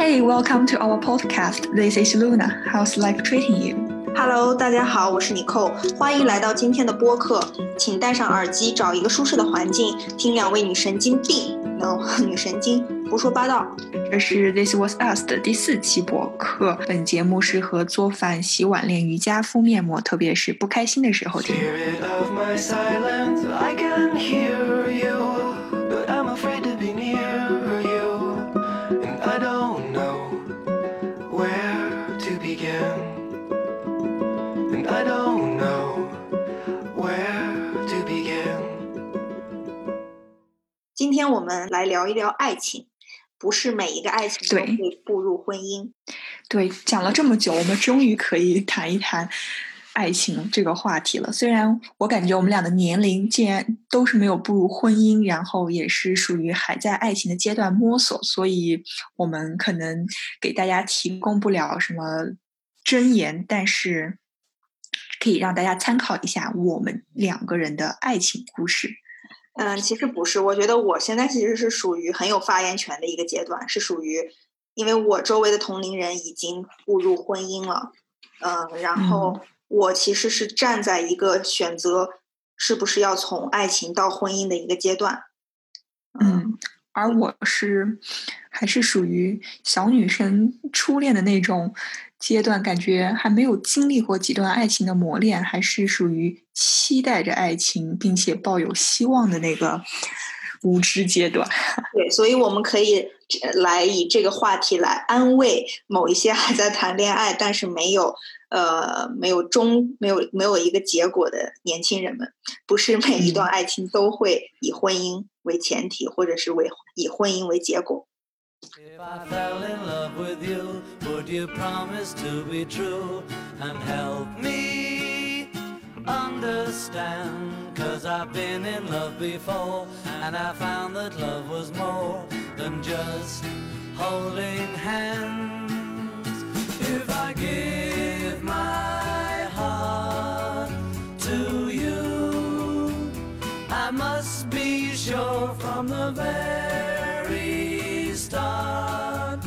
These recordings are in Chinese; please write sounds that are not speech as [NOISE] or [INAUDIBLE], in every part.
Hey, welcome to our podcast. This is Luna. How's life treating you? Hello，大家好，我是妮蔻，欢迎来到今天的播客。请戴上耳机，找一个舒适的环境，听两位女神经病，no，[LAUGHS] 女神经胡说八道。这是 This Was Us 的第四期播客。本节目适合做饭、洗碗、练瑜伽、敷面膜，特别是不开心的时候听。天我们来聊一聊爱情，不是每一个爱情都对会步入婚姻。对，讲了这么久，我们终于可以谈一谈爱情这个话题了。虽然我感觉我们俩的年龄竟然都是没有步入婚姻，然后也是属于还在爱情的阶段摸索，所以我们可能给大家提供不了什么箴言，但是可以让大家参考一下我们两个人的爱情故事。嗯，其实不是，我觉得我现在其实是属于很有发言权的一个阶段，是属于，因为我周围的同龄人已经步入婚姻了，嗯，然后我其实是站在一个选择是不是要从爱情到婚姻的一个阶段，嗯，而我是还是属于小女生初恋的那种阶段，感觉还没有经历过几段爱情的磨练，还是属于期待着爱情并且抱有希望的那个无知阶段。[LAUGHS] 对，所以我们可以呃来以这个话题来安慰某一些还在谈恋爱但是没有呃没有终没有没有一个结果的年轻人们，不是每一段爱情都会以婚姻为前提，或者是为以婚姻为结果。Understand? Cause I've been in love before and I found that love was more than just holding hands. If I give my heart to you, I must be sure from the very start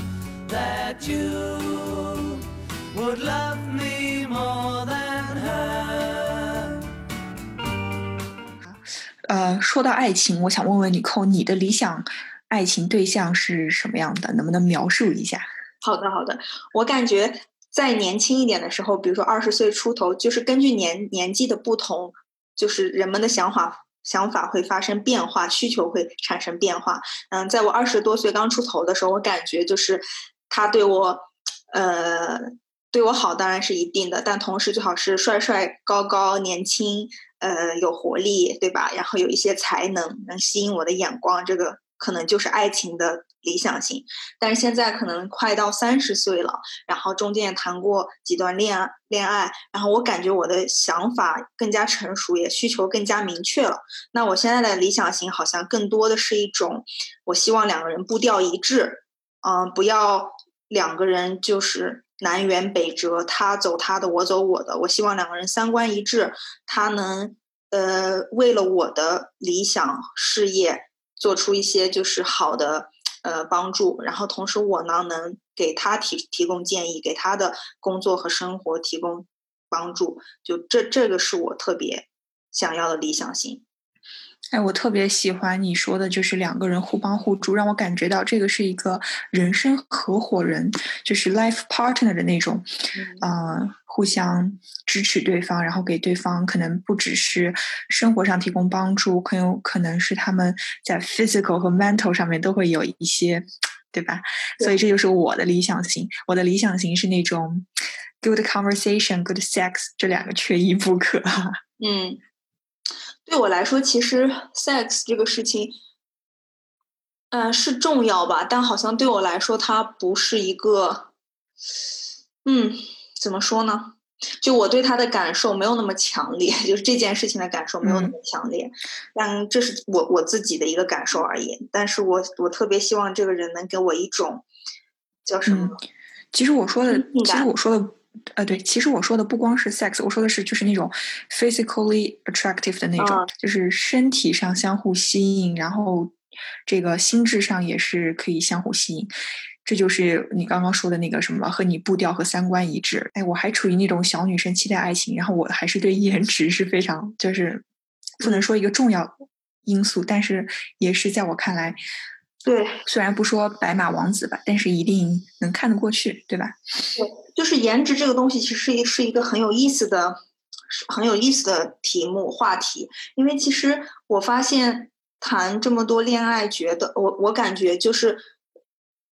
that you would love me more than 呃，说到爱情，我想问问你寇，你的理想爱情对象是什么样的？能不能描述一下？好的，好的。我感觉在年轻一点的时候，比如说二十岁出头，就是根据年年纪的不同，就是人们的想法想法会发生变化，需求会产生变化。嗯，在我二十多岁刚出头的时候，我感觉就是他对我，呃，对我好当然是一定的，但同时最好是帅帅、高高、年轻，呃，有活力，对吧？然后有一些才能，能吸引我的眼光，这个可能就是爱情的理想型。但是现在可能快到三十岁了，然后中间也谈过几段恋恋爱，然后我感觉我的想法更加成熟，也需求更加明确了。那我现在的理想型好像更多的是一种，我希望两个人步调一致，嗯、不要两个人就是南辕北辙，他走他的，我走我的。我希望两个人三观一致，他能呃为了我的理想事业做出一些就是好的呃帮助，然后同时我呢能给他提提供建议，给他的工作和生活提供帮助，就这这个是我特别想要的理想型。哎，我特别喜欢你说的，就是两个人互帮互助，让我感觉到这个是一个人生合伙人，就是 life partner 的那种，啊、互相支持对方，然后给对方可能不只是生活上提供帮助，很有可能是他们在 physical 和 mental 上面都会有一些，对吧？对所以这就是我的理想型，我的理想型是那种 good conversation、good sex 这两个缺一不可。[LAUGHS] 嗯，对我来说，其实 sex 这个事情，嗯、是重要吧，但好像对我来说，它不是一个，嗯，怎么说呢？就我对他的感受没有那么强烈，[LAUGHS] 就是这件事情的感受没有那么强烈，但这是我我自己的一个感受而已。但是我我特别希望这个人能给我一种叫什么？其实我说的，其实我说的，呃，对，其实我说的不光是 sex，我说的是就是那种 physically attractive 的那种，啊就是身体上相互吸引，然后这个心智上也是可以相互吸引。这就是你刚刚说的那个什么，和你步调和三观一致。哎，我还处于那种小女生期待爱情，然后我还是对颜值是非常，就是不能说一个重要因素，但是也是在我看来，对，虽然不说白马王子吧，但是一定能看得过去，对吧？对，就是颜值这个东西，其实是一是一个很有意思的、很有意思的题目话题。因为其实我发现谈这么多恋爱，觉得我我感觉就是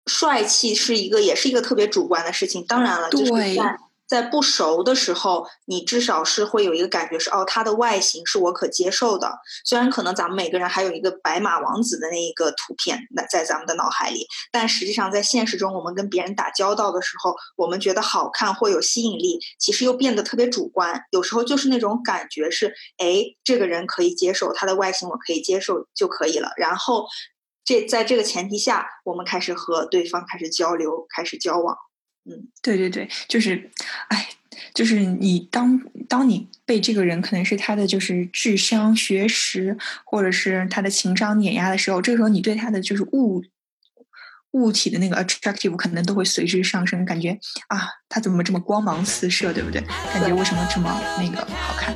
帅气是一个，也是一个特别主观的事情。当然了，就是在不熟的时候，你至少是会有一个感觉是哦，他的外形是我可接受的。虽然可能咱们每个人还有一个白马王子的那一个图片那在咱们的脑海里，但实际上在现实中，我们跟别人打交道的时候，我们觉得好看或有吸引力，其实又变得特别主观。有时候就是那种感觉是，哎，这个人可以接受，他的外形我可以接受就可以了。然后这在这个前提下，我们开始和对方开始交流，开始交往。嗯对对对，就是，哎，就是你当当你被这个人可能是他的就是智商、学识，或者是他的情商碾压的时候，这个时候你对他的就是物物体的那个 attractive 可能都会随之上升，感觉啊，他怎么这么光芒四射，对不对？感觉为什么这么那个好看？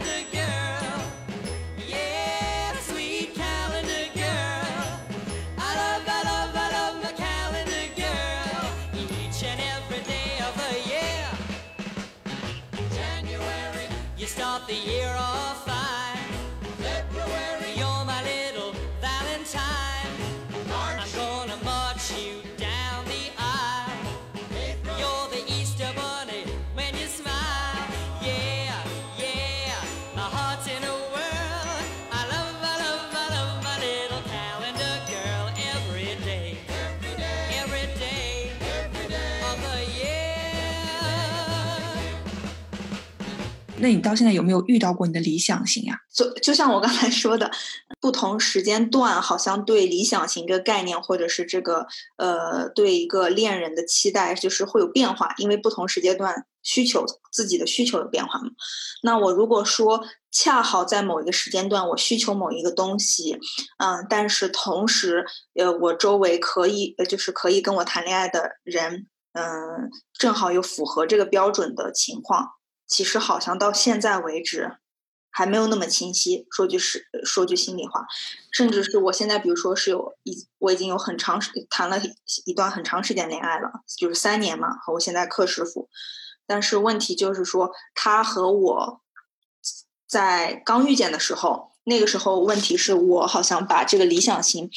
那你到现在有没有遇到过你的理想型呀？就就像我刚才说的，不同时间段好像对理想型这个概念，或者是这个呃对一个恋人的期待，就是会有变化，因为不同时间段需求自己的需求有变化嘛。那我如果说恰好在某一个时间段我需求某一个东西，嗯，但是同时呃我周围可以呃就是可以跟我谈恋爱的人，嗯，正好有符合这个标准的情况，其实好像到现在为止。还没有那么清晰。说句实，说句心里话，甚至是我现在，比如说是有一，我已经有很长时谈了一段很长时间恋爱了，就是三年嘛，和我现在克师傅。但是问题就是说，他和我在刚遇见的时候，那个时候问题是我好像把这个理想型。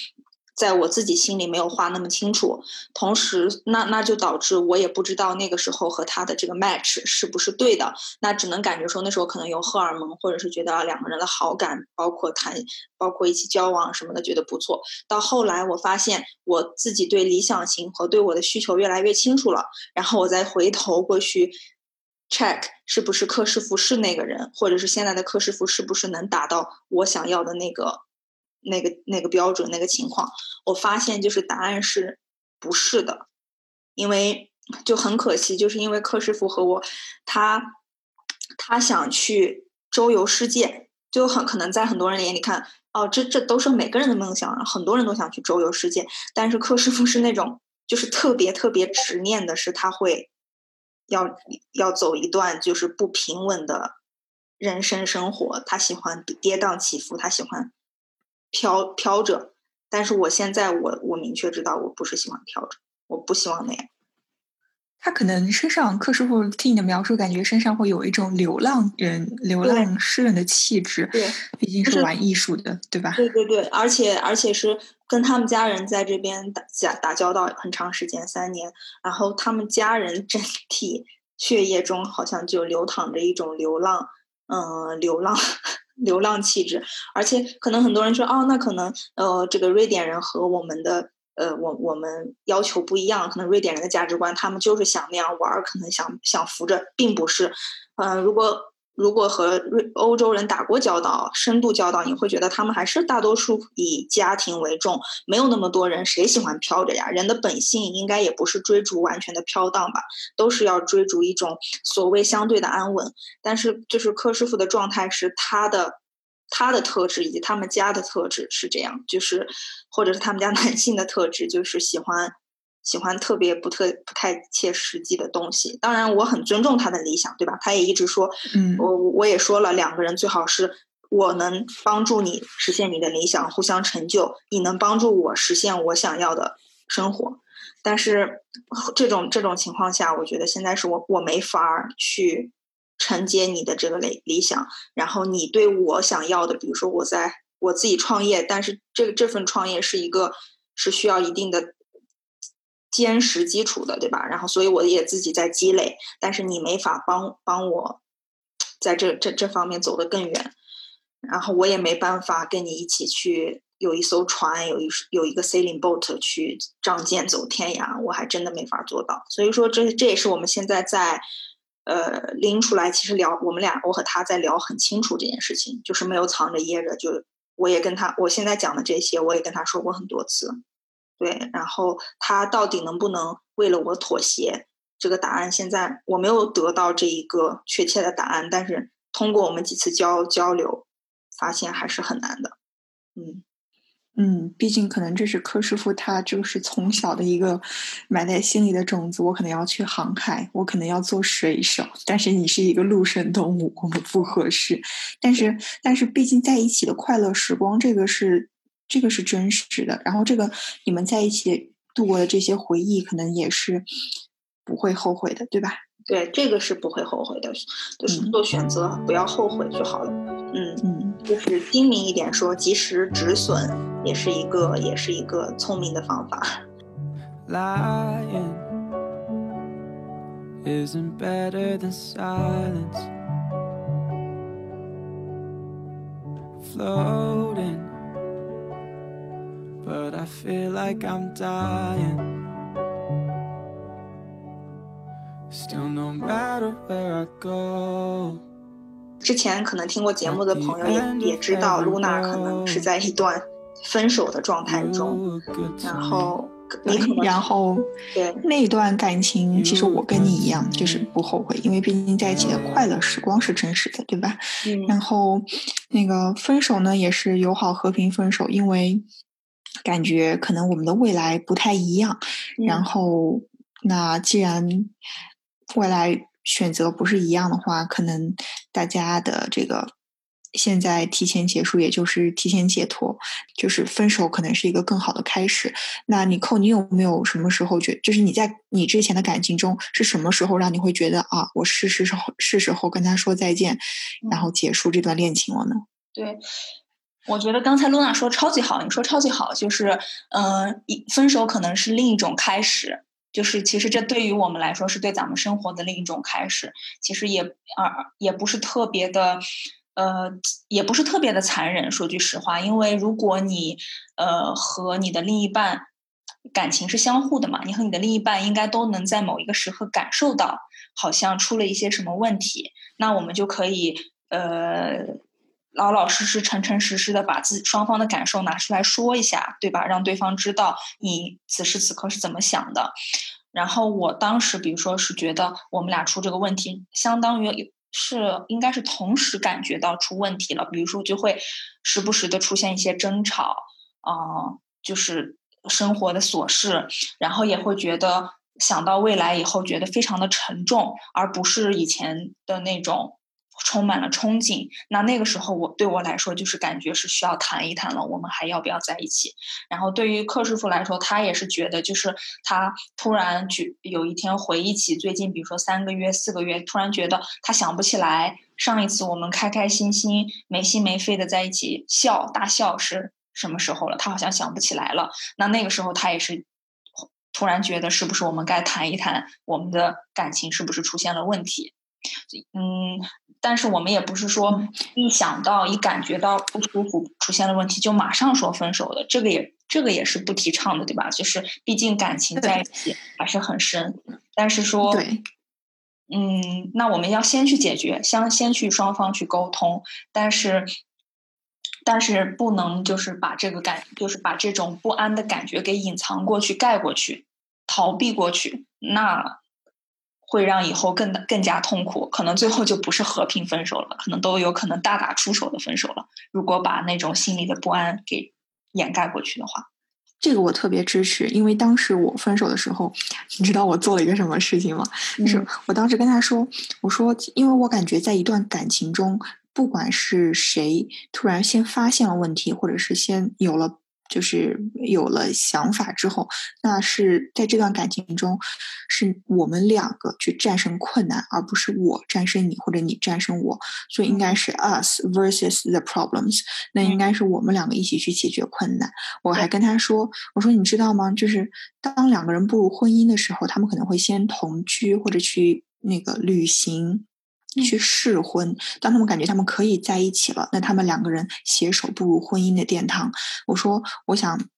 在我自己心里没有画那么清楚，同时那那就导致我也不知道那个时候和他的这个 match 是不是对的，那只能感觉说那时候可能有荷尔蒙，或者是觉得两个人的好感，包括谈，包括一起交往什么的，觉得不错。到后来我发现我自己对理想型和对我的需求越来越清楚了，然后我再回头过去 check 是不是柯师傅是那个人，或者是现在的柯师傅是不是能达到我想要的那个。那个那个标准那个情况，我发现就是答案是不是的，因为就很可惜，就是因为柯师傅和我，他他想去周游世界，就很可能在很多人眼里看，哦，这这都是每个人的梦想，很多人都想去周游世界，但是柯师傅是那种就是特别特别执念的，是他会要要走一段就是不平稳的人生生活，他喜欢跌宕起伏，他喜欢。飘飘着，但是我现在我我明确知道我不是喜欢飘着，我不希望那样。他可能身上，柯师傅听你的描述，感觉身上会有一种流浪人、流浪诗人的气质。对，毕竟是玩艺术的，对吧？对对对，而且而且是跟他们家人在这边打打打交道很长时间，三年，然后他们家人整体 [LAUGHS] 血液中好像就流淌着一种流浪，嗯，流浪。流浪气质，而且可能很多人说，哦，那可能呃，这个瑞典人和我们的呃，我我们要求不一样，可能瑞典人的价值观，他们就是想那样玩，可能想想扶着，并不是，嗯、呃，如果如果和瑞欧洲人打过交道，深度交道，你会觉得他们还是大多数以家庭为重，没有那么多人，谁喜欢飘着呀？人的本性应该也不是追逐完全的飘荡吧，都是要追逐一种所谓相对的安稳。但是就是柯师傅的状态是他的他的特质以及他们家的特质是这样，就是或者是他们家 [LAUGHS] 男性的特质，就是喜欢喜欢特别不特不太切实际的东西。当然，我很尊重他的理想，对吧？他也一直说，嗯我我也说了，两个人最好是我能帮助你实现你的理想，互相成就，你能帮助我实现我想要的生活。但是这种这种情况下，我觉得现在是我我没法儿去承接你的这个理理想，然后你对我想要的，比如说我在我自己创业，但是这个这份创业是一个是需要一定的坚实基础的，对吧？然后所以我也自己在积累，但是你没法帮帮我在这这这方面走得更远，然后我也没办法跟你一起去有一艘船，有一有一个 sailing boat 去仗剑走天涯，我还真的没法做到。所以说这这也是我们现在在呃拎出来，其实聊我们俩我和他在聊很清楚这件事情，就是没有藏着掖着，就我也跟他我现在讲的这些，我也跟他说过很多次。对，然后他到底能不能为了我妥协？这个答案现在我没有得到这一个确切的答案，但是通过我们几次交交流，发现还是很难的。嗯，嗯，毕竟可能这是柯师傅他就是从小的一个埋在心里的种子。我可能要去航海，我可能要做水手，但是你是一个陆生动物，我们不合适。但是，但是毕竟在一起的快乐时光，这个是这个是真实的。然后，这个你们在一起度过的这些回忆，可能也是不会后悔的，对吧？对，这个是不会后悔的，就是嗯做选择不要后悔就好了。嗯，嗯就是精明一点说，及时止损也是一个也是一个聪明的方法。Lying isn't better than silence. Floating, but I feel like I'm dying. Still, no matter where I go. 之前可能听过节目的朋友也也知道，露娜可能是在一段分手的状态中然后你可能然后对那段感情，其实我跟你一样，就是不后悔，因为毕竟在一起的快乐时光是真实的，对吧？嗯然后那个分手呢，也是友好和平分手，因为感觉可能我们的未来不太一样。然嗯后，那既然未来选择不是一样的话，可能大家的这个现在提前结束，也就是提前解脱，就是分手可能是一个更好的开始。那你扣，你有没有什么时候觉，就是你在你之前的感情中是什么时候让你会觉得啊，我是是时候是时候跟他说再见，然后结束这段恋情了呢？对，我觉得刚才露娜说超级好，你说超级好，就是嗯、呃分手可能是另一种开始，就是其实这对于我们来说是对咱们生活的另一种开始，其实也啊、也不是特别的。呃，也不是特别的残忍，说句实话，因为如果你呃和你的另一半感情是相互的嘛，你和你的另一半应该都能在某一个时刻感受到，好像出了一些什么问题，那我们就可以呃老老实实、诚诚实实的把自己双方的感受拿出来说一下，对吧？让对方知道你此时此刻是怎么想的。然后我当时，比如说是觉得我们俩出这个问题，相当于是应该是同时感觉到出问题了。比如说，就会时不时的出现一些争吵，啊、就是生活的琐事，然后也会觉得想到未来以后，觉得非常的沉重，而不是以前的那种充满了憧憬。那那个时候我对我来说，就是感觉是需要谈一谈了，我们还要不要在一起？然后对于柯师傅来说，他也是觉得，就是他突然举有一天回忆起最近，比如说三个月、四个月，突然觉得他想不起来上一次我们开开心心、没心没肺的在一起笑大笑是什么时候了，他好像想不起来了。那那个时候他也是突然觉得，是不是我们该谈一谈我们的感情是不是出现了问题？嗯，但是我们也不是说一想到一感觉到不舒服出现了问题就马上说分手的，这个也这个也是不提倡的，对吧？就是毕竟感情在一起还是很深，但是说对，嗯，那我们要先去解决，先先去双方去沟通，但是，但是不能就是把这个感，就是把这种不安的感觉给隐藏过去、盖过去、逃避过去，那会让以后更更加痛苦，可能最后就不是和平分手了，可能都有可能大打出手的分手了。如果把那种心里的不安给掩盖过去的话，这个我特别支持，因为当时我分手的时候，你知道我做了一个什么事情吗？就是嗯我当时跟他说，我说，因为我感觉在一段感情中，不管是谁突然先发现了问题，或者是先有了。就是有了想法之后，那是在这段感情中，是我们两个去战胜困难，而不是我战胜你或者你战胜我。所以应该是 us versus the problems，那应该是我们两个一起去解决困难。我还跟他说，我说你知道吗？就是当两个人步入婚姻的时候，他们可能会先同居或者去那个旅行。去试婚，当他们感觉他们可以在一起了，那他们两个人携手步入婚姻的殿堂。我说，我想，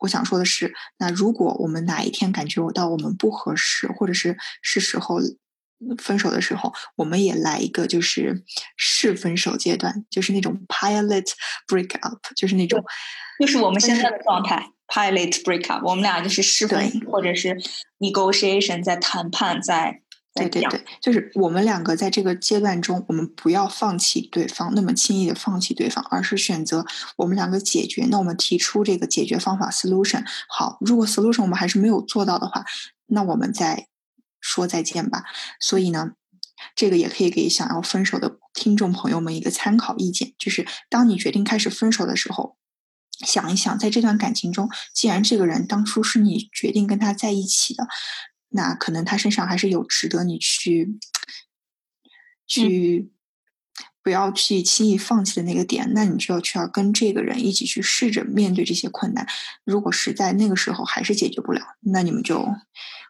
我想说的是，那如果我们哪一天感觉到我们不合适，或者是是时候分手的时候，我们也来一个就是试分手阶段，就是那种 pilot break up，就是那种就是我们现在的状态，pilot breakup，我们俩就是试婚或者是 negotiation，在谈判，在对对对，就是我们两个在这个阶段中，我们不要放弃对方，那么轻易的放弃对方，而是选择我们两个解决。那我们提出这个解决方法 solution。好，如果 solution 我们还是没有做到的话，那我们再说再见吧。所以呢，这个也可以给想要分手的听众朋友们一个参考意见，就是当你决定开始分手的时候。想一想，在这段感情中，既然这个人当初是你决定跟他在一起的，那可能他身上还是有值得你去去、不要去轻易放弃的那个点，那你就要去要跟这个人一起去试着面对这些困难。如果实在那个时候还是解决不了，那你们就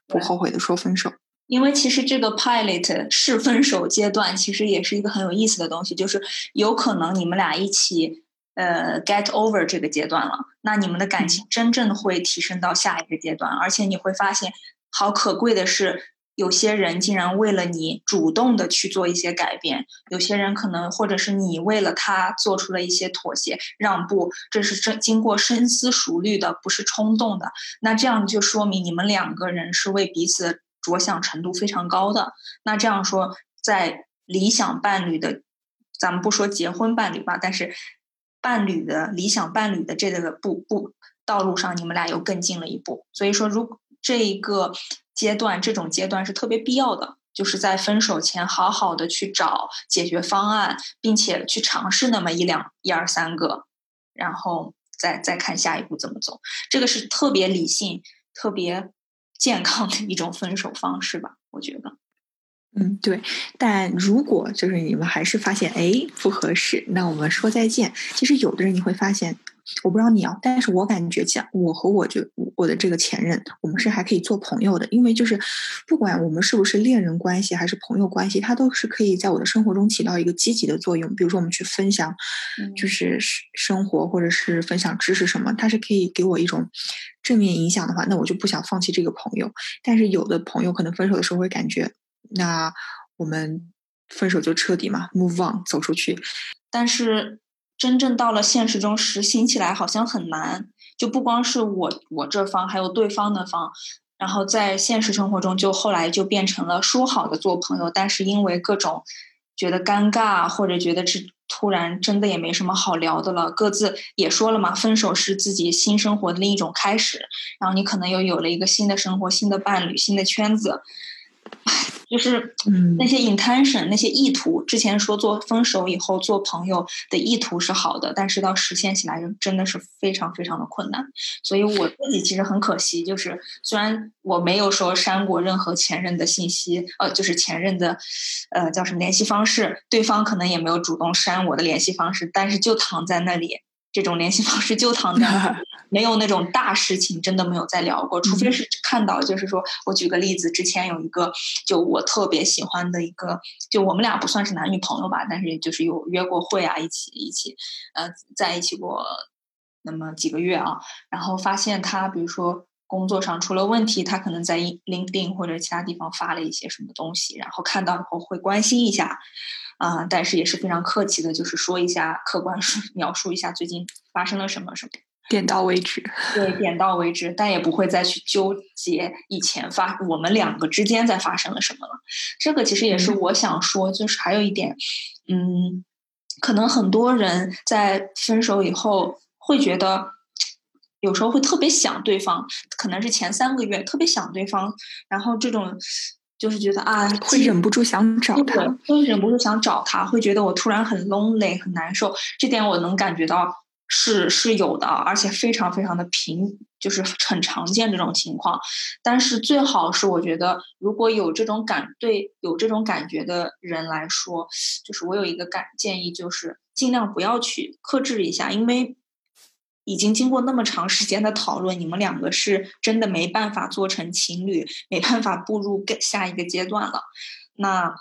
不后悔的说分手。因为其实这个 pilot 试分手阶段，其实也是一个很有意思的东西，就是有可能你们俩一起呃 get over 这个阶段了，那你们的感情真正会提升到下一个阶段，而且你会发现，好可贵的是，有些人竟然为了你主动的去做一些改变，有些人可能或者是你为了他做出了一些妥协让步，这是真经过深思熟虑的，不是冲动的。那这样就说明你们两个人是为彼此着想程度非常高的。那这样说，在理想伴侣的，咱们不说结婚伴侣吧，但是伴侣的理想伴侣的这个步步道路上，你们俩又更近了一步。所以说，如这一个阶段，这种阶段是特别必要的。就是在分手前，好好的去找解决方案，并且去尝试那么一两一二三个，然后再再看下一步怎么走。这个是特别理性、特别健康的一种分手方式吧，我觉得。嗯，对。但如果就是你们还是发现哎不合适，那我们说再见。其实有的人你会发现，我不知道你啊，但是我感觉讲我和我就我的这个前任，我们是还可以做朋友的，因为就是不管我们是不是恋人关系还是朋友关系，他都是可以在我的生活中起到一个积极的作用。比如说我们去分享，就是生生活或者是分享知识什么，他是可以给我一种正面影响的话，那我就不想放弃这个朋友。但是有的朋友可能分手的时候会感觉。那我们分手就彻底嘛，move on，走出去。但是真正到了现实中实行起来好像很难，就不光是我我这方，还有对方的方。然后在现实生活中，就后来就变成了说好的做朋友，但是因为各种觉得尴尬，或者觉得这突然真的也没什么好聊的了，各自也说了嘛，分手是自己新生活的另一种开始。然后你可能又有了一个新的生活、新的伴侣、新的圈子。就是嗯那些 intention、那些意图，之前说做分手以后做朋友的意图是好的，但是到实现起来真的是非常非常的困难。所以我自己其实很可惜，就是虽然我没有说删过任何前任的信息，呃，就是前任的呃叫什么联系方式，对方可能也没有主动删我的联系方式，但是就躺在那里。这种联系方式就躺在没有那种大事情，真的没有再聊过，除非是看到，就是说我举个例子，之前有一个就我特别喜欢的一个，就我们俩不算是男女朋友吧，但是就是有约过会啊，一起一起呃在一起过那么几个月啊，然后发现他比如说工作上出了问题，他可能在 LinkedIn 或者其他地方发了一些什么东西，然后看到以后会关心一下。啊、呃，但是也是非常客气的，就是说一下，客观 [LAUGHS] 描述一下最近发生了什么什么，点到为止。对，点到为止，但也不会再去纠结以前发我们两个之间在发生了什么了。这个其实也是我想说，就是还有一点，嗯，可能很多人在分手以后会觉得有时候会特别想对方，可能是前三个月特别想对方，然后这种就是觉得啊，会忍不住想找他。，会忍不住想找他，会觉得我突然很 lonely 很难受，这点我能感觉到是是有的，而且非常非常的频，就是很常见这种情况。但是最好是我觉得，如果有这种感对有这种感觉的人来说，就是我有一个感建议，就是尽量不要去克制一下，因为。已经经过那么长时间的讨论，你们两个是真的没办法做成情侣，没办法步入更下一个阶段了。那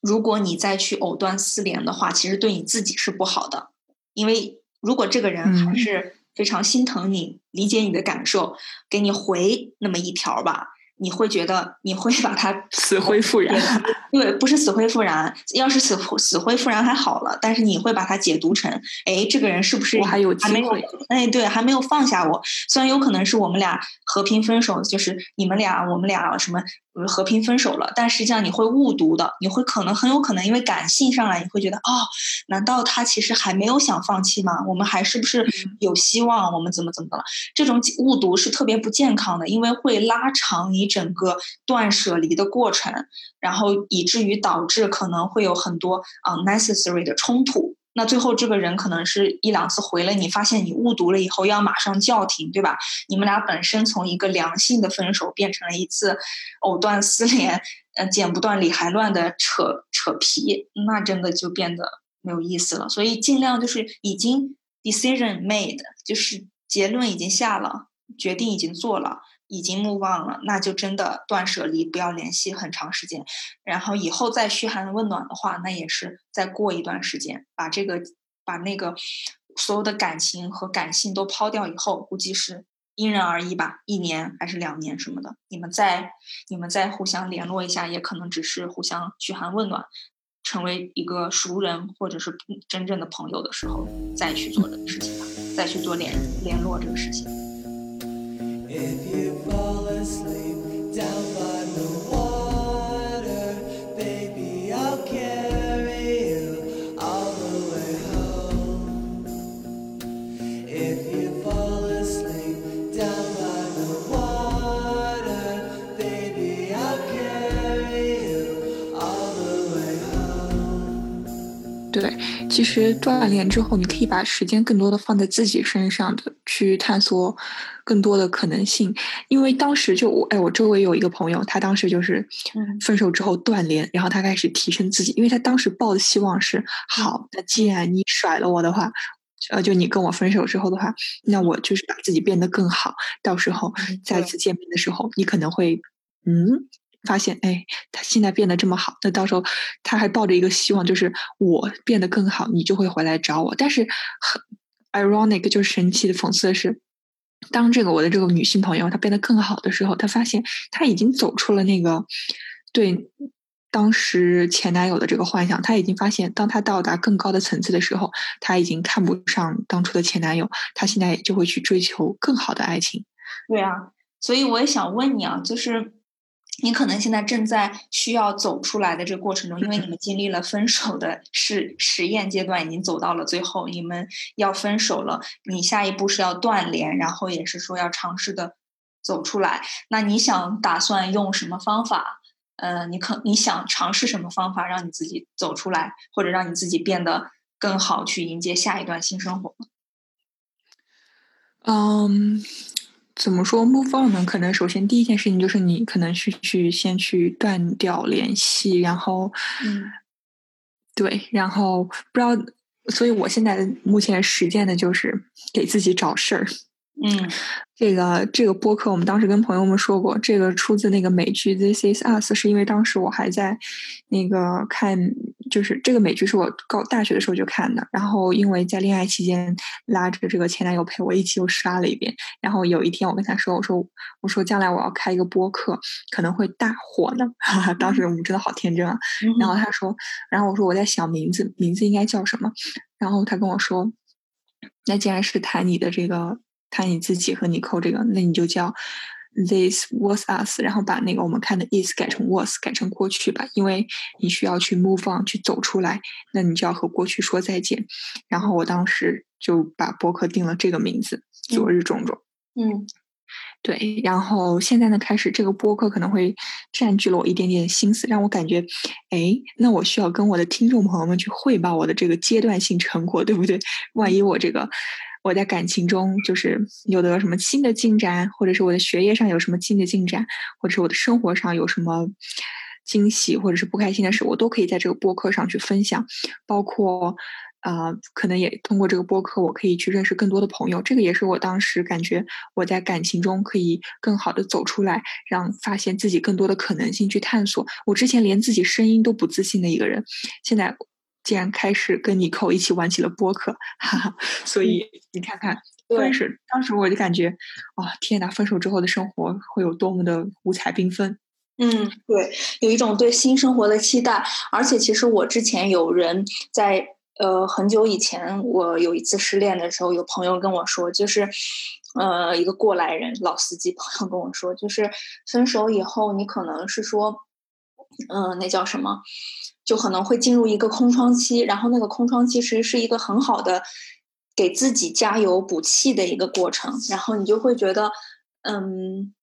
如果你再去藕断丝连的话，其实对你自己是不好的，因为如果这个人还嗯是非常心疼你、理解你的感受，给你回那么一条吧，你会觉得你会把它 [LAUGHS] 死灰复燃。[LAUGHS] 对，不是死灰复燃。要是死死灰复燃还好了，但是你会把它解读成，哎，这个人是不是我还有还没有机会？哎，对，还没有放下我。虽然有可能是我们俩和平分手，就是你们俩我们俩什么呃和平分手了，但实际上你会误读的，你会可能很有可能因为感性上来，你会觉得哦，难道他其实还没有想放弃吗？我们还是不是有希望？我们怎么怎么的了？这种误读是特别不健康的，因为会拉长你整个断舍离的过程。然后以至于导致可能会有很多 unnecessary 的冲突。那最后这个人可能是一两次回了你，发现你误读了以后要马上叫停，对吧？你们俩本身从一个良性的分手变成了一次藕断丝连，呃，剪不断理还乱的扯扯皮，那真的就变得没有意思了。所以尽量就是已经 decision made，就是结论已经下了，决定已经做了。已经目望了，那就真的断舍离，不要联系很长时间。然后以后再嘘寒问暖的话，那也是再过一段时间，把这个把那个所有的感情和感性都抛掉以后，估计是因人而异吧，一年还是两年什么的，你们再你们再互相联络一下，也可能只是互相嘘寒问暖，成为一个熟人或者是真正的朋友的时候，再去做这个事情吧，再去做联联络这个事情。If you fall asleep down 其实断联之后，你可以把时间更多的放在自己身上的，去探索更多的可能性。因为当时就我，哎，我周围有一个朋友，他当时就是嗯分手之后断联，然后他开始提升自己，因为他当时抱的希望是，好，那既然你甩了我的话。呃，就你跟我分手之后的话，那我就是把自己变得更好，到时候再次见面的时候，你可能会，嗯，发现，哎，他现在变得这么好，那到时候他还抱着一个希望，就是我变得更好，你就会回来找我。但是很 ironic，就是神奇的、讽刺的是，当这个我的这个女性朋友她变得更好的时候，她发现她已经走出了那个对当时前男友的这个幻想，她已经发现，当她到达更高的层次的时候，她已经看不上当初的前男友，她现在就会去追求更好的爱情。对啊，所以我也想问你啊，就是你可能现在正在需要走出来的这个过程中，因为你们经历了分手的实实验阶段，已经走到了最后，你们要分手了，你下一步是要断联，然后也是说要尝试的走出来。那你想打算用什么方法？呃，你可你想尝试什么方法让你自己走出来，或者让你自己变得更好，去迎接下一段新生活？嗯，怎么说 move on 呢？可能首先第一件事情就是你可能去去先去断掉联系，然后，嗯，对，然后不知道，所以我现在目前实践的就是给自己找事儿。嗯。这个这个播客，我们当时跟朋友们说过，这个出自那个美剧《This Is Us》，是因为当时我还在那个看，就是这个美剧是我高大学的时候就看的，然后因为在恋爱期间拉着这个前男友陪我一起又刷了一遍，然后有一天我跟他说，我说我说将来我要开一个播客，可能会大火呢，哈哈，当时我们真的好天真啊，嗯。然后他说，然后我说我在想名字，名字应该叫什么？然后他跟我说，那既然是谈你的这个谈你自己和你扣这个，那你就叫 this was us，然后把那个我们看的 is 改成 was，改成过去吧，因为你需要去 move on，去走出来，那你就要和过去说再见。然后我当时就把博客定了这个名字，昨日种种。嗯对，然后现在呢，开始这个播客可能会占据了我一点点心思，让我感觉，哎，那我需要跟我的听众朋友们去汇报我的这个阶段性成果，对不对？万一我这个我在感情中就是有的什么新的进展，或者是我的学业上有什么新的进展，或者是我的生活上有什么惊喜或者是不开心的事，我都可以在这个播客上去分享，包括。啊、可能也通过这个播客，我可以去认识更多的朋友。这个也是我当时感觉我在感情中可以更好的走出来，让发现自己更多的可能性去探索。我之前连自己声音都不自信的一个人，现在竟然开始跟尼寇一起玩起了播客，哈哈。所以你看看，对分手当时我就感觉，啊、天呐，分手之后的生活会有多么的五彩缤纷。嗯，对，有一种对新生活的期待，而且其实我之前有人在呃很久以前，我有一次失恋的时候，有朋友跟我说，就是呃一个过来人老司机朋友跟我说，就是分手以后，你可能是说，嗯、那叫什么，就可能会进入一个空窗期，然后那个空窗期其实是一个很好的给自己加油补气的一个过程，然后你就会觉得，嗯。